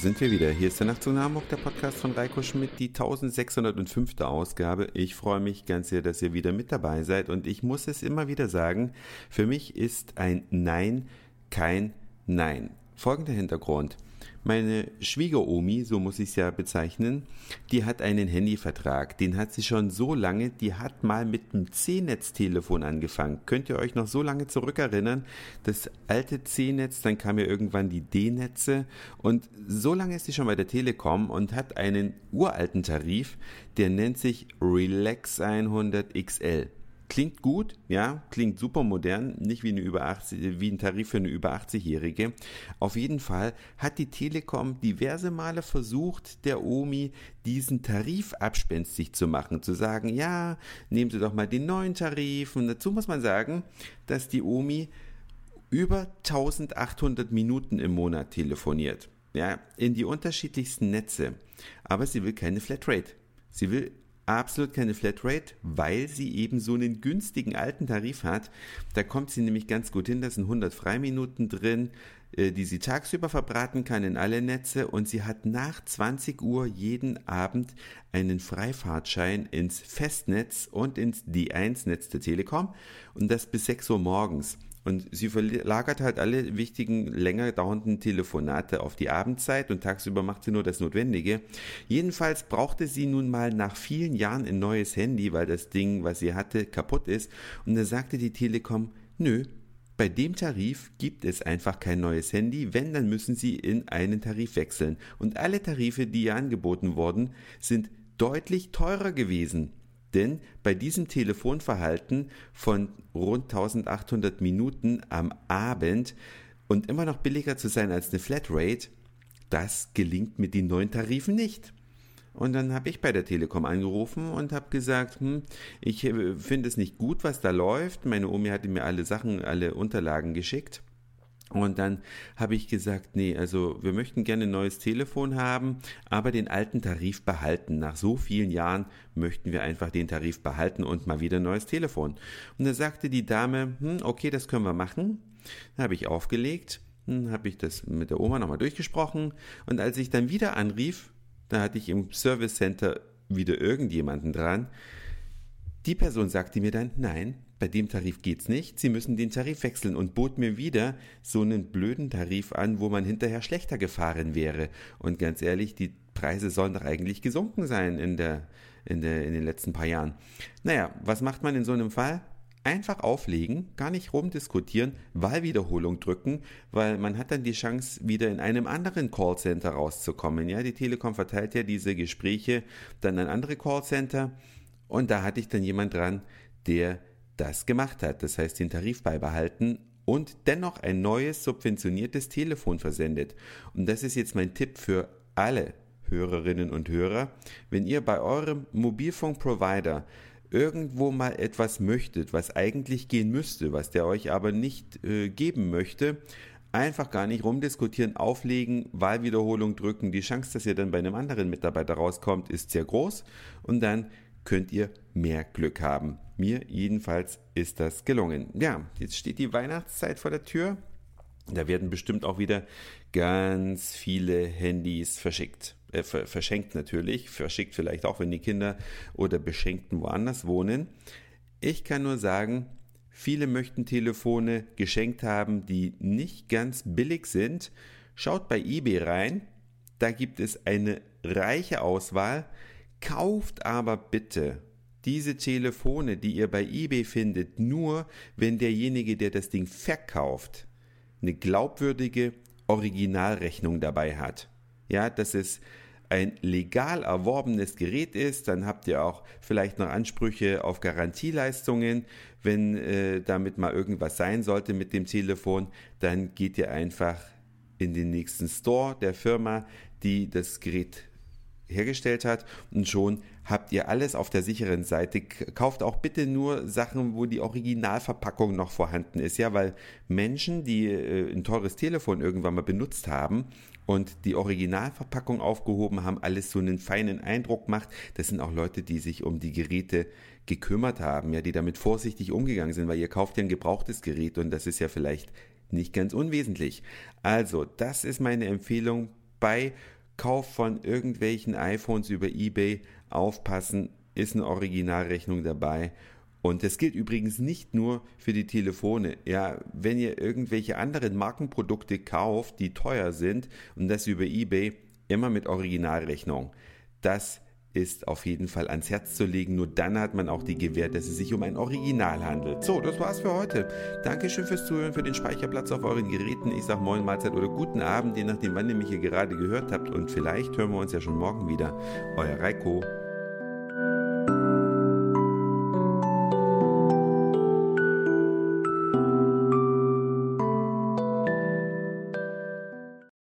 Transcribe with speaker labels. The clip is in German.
Speaker 1: sind wir wieder. Hier ist der Nachtzug nach Hamburg, der Podcast von Reiko Schmidt, die 1605. Ausgabe. Ich freue mich ganz sehr, dass ihr wieder mit dabei seid und ich muss es immer wieder sagen, für mich ist ein Nein kein Nein. Folgender Hintergrund. Meine Schwiegeromi, so muss ich es ja bezeichnen, die hat einen Handyvertrag. Den hat sie schon so lange, die hat mal mit einem C-Netz-Telefon angefangen. Könnt ihr euch noch so lange zurückerinnern? Das alte C-Netz, dann kam ja irgendwann die D-Netze und so lange ist sie schon bei der Telekom und hat einen uralten Tarif, der nennt sich Relax 100 XL. Klingt gut, ja, klingt super modern, nicht wie, eine über 80, wie ein Tarif für eine über 80-Jährige. Auf jeden Fall hat die Telekom diverse Male versucht, der Omi diesen Tarif abspenstig zu machen, zu sagen, ja, nehmen Sie doch mal den neuen Tarif. Und dazu muss man sagen, dass die Omi über 1800 Minuten im Monat telefoniert. Ja, in die unterschiedlichsten Netze. Aber sie will keine Flatrate. Sie will absolut keine Flatrate, weil sie eben so einen günstigen alten Tarif hat. Da kommt sie nämlich ganz gut hin, da sind 100 Freiminuten drin, äh, die sie tagsüber verbraten kann in alle Netze und sie hat nach 20 Uhr jeden Abend einen Freifahrtschein ins Festnetz und ins D1-Netz der Telekom und das bis 6 Uhr morgens. Und sie verlagert halt alle wichtigen, länger dauernden Telefonate auf die Abendzeit und tagsüber macht sie nur das Notwendige. Jedenfalls brauchte sie nun mal nach vielen Jahren ein neues Handy, weil das Ding, was sie hatte, kaputt ist. Und da sagte die Telekom, nö, bei dem Tarif gibt es einfach kein neues Handy. Wenn, dann müssen Sie in einen Tarif wechseln. Und alle Tarife, die ihr angeboten wurden, sind deutlich teurer gewesen. Denn bei diesem Telefonverhalten von rund 1800 Minuten am Abend und immer noch billiger zu sein als eine Flatrate, das gelingt mit den neuen Tarifen nicht. Und dann habe ich bei der Telekom angerufen und habe gesagt, hm, ich äh, finde es nicht gut, was da läuft. Meine Omi hatte mir alle Sachen, alle Unterlagen geschickt. Und dann habe ich gesagt, nee, also wir möchten gerne ein neues Telefon haben, aber den alten Tarif behalten. Nach so vielen Jahren möchten wir einfach den Tarif behalten und mal wieder ein neues Telefon. Und da sagte die Dame, hm, okay, das können wir machen. Dann habe ich aufgelegt, dann habe ich das mit der Oma nochmal durchgesprochen und als ich dann wieder anrief, da hatte ich im Service Center wieder irgendjemanden dran. Die Person sagte mir dann, nein, bei dem Tarif geht's nicht, Sie müssen den Tarif wechseln und bot mir wieder so einen blöden Tarif an, wo man hinterher schlechter gefahren wäre. Und ganz ehrlich, die Preise sollen doch eigentlich gesunken sein in der, in der, in den letzten paar Jahren. Naja, was macht man in so einem Fall? Einfach auflegen, gar nicht rumdiskutieren, Wahlwiederholung drücken, weil man hat dann die Chance, wieder in einem anderen Callcenter rauszukommen. Ja, die Telekom verteilt ja diese Gespräche dann an andere Callcenter und da hatte ich dann jemand dran, der das gemacht hat, das heißt den Tarif beibehalten und dennoch ein neues subventioniertes Telefon versendet. Und das ist jetzt mein Tipp für alle Hörerinnen und Hörer. Wenn ihr bei eurem Mobilfunkprovider irgendwo mal etwas möchtet, was eigentlich gehen müsste, was der euch aber nicht äh, geben möchte, einfach gar nicht rumdiskutieren, auflegen, Wahlwiederholung drücken. Die Chance, dass ihr dann bei einem anderen Mitarbeiter rauskommt, ist sehr groß und dann könnt ihr mehr Glück haben. Mir jedenfalls ist das gelungen. Ja, jetzt steht die Weihnachtszeit vor der Tür. Da werden bestimmt auch wieder ganz viele Handys verschickt. Äh, verschenkt natürlich, verschickt vielleicht auch, wenn die Kinder oder Beschenkten woanders wohnen. Ich kann nur sagen, viele möchten Telefone geschenkt haben, die nicht ganz billig sind. Schaut bei eBay rein. Da gibt es eine reiche Auswahl. Kauft aber bitte diese Telefone, die ihr bei eBay findet, nur wenn derjenige, der das Ding verkauft, eine glaubwürdige Originalrechnung dabei hat. Ja, dass es ein legal erworbenes Gerät ist, dann habt ihr auch vielleicht noch Ansprüche auf Garantieleistungen. Wenn äh, damit mal irgendwas sein sollte mit dem Telefon, dann geht ihr einfach in den nächsten Store der Firma, die das Gerät hergestellt hat und schon habt ihr alles auf der sicheren Seite. Kauft auch bitte nur Sachen, wo die Originalverpackung noch vorhanden ist, ja, weil Menschen, die äh, ein teures Telefon irgendwann mal benutzt haben und die Originalverpackung aufgehoben haben, alles so einen feinen Eindruck macht. Das sind auch Leute, die sich um die Geräte gekümmert haben, ja, die damit vorsichtig umgegangen sind, weil ihr kauft ja ein gebrauchtes Gerät und das ist ja vielleicht nicht ganz unwesentlich. Also, das ist meine Empfehlung bei Kauf von irgendwelchen iPhones über eBay aufpassen, ist eine Originalrechnung dabei. Und das gilt übrigens nicht nur für die Telefone. Ja, wenn ihr irgendwelche anderen Markenprodukte kauft, die teuer sind und das über eBay, immer mit Originalrechnung. Das ist auf jeden Fall ans Herz zu legen. Nur dann hat man auch die Gewähr, dass es sich um ein Original handelt. So, das war's für heute. Dankeschön fürs Zuhören, für den Speicherplatz auf euren Geräten. Ich sag Moin Mahlzeit oder guten Abend, je nachdem, wann ihr mich hier gerade gehört habt. Und vielleicht hören wir uns ja schon morgen wieder. Euer Reiko.